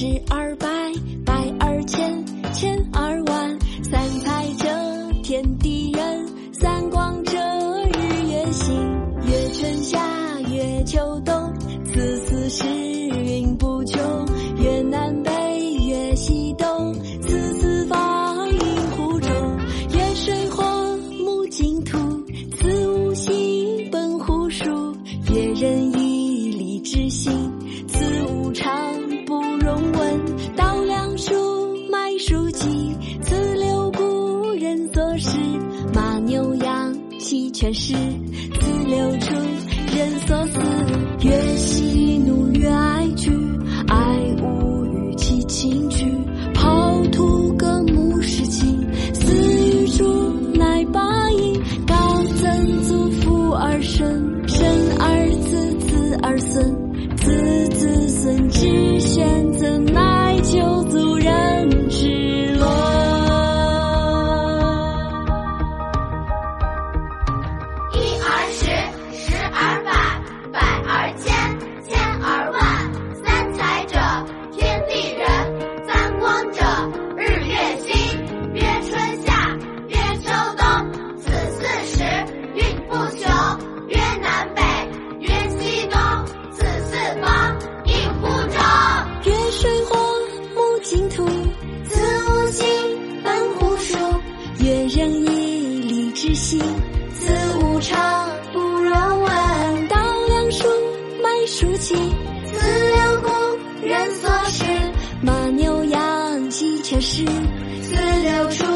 十而百百而千千而万三才者天地人三光者日月星月春夏月秋冬此四时运不穷月南北月西东此四方应乎中月水火木金土此五行本乎数月人应是马牛羊，鸡犬豕，自流出。心此无常不若问道粱书卖书记四六故人所食马牛羊鸡犬事四六处